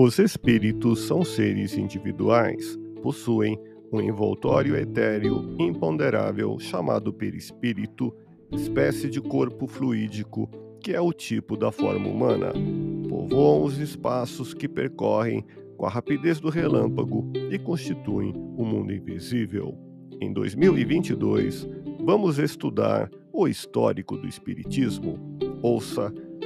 Os espíritos são seres individuais, possuem um envoltório etéreo imponderável chamado perispírito, espécie de corpo fluídico que é o tipo da forma humana. Povoam os espaços que percorrem com a rapidez do relâmpago e constituem o um mundo invisível. Em 2022, vamos estudar o histórico do Espiritismo. Ouça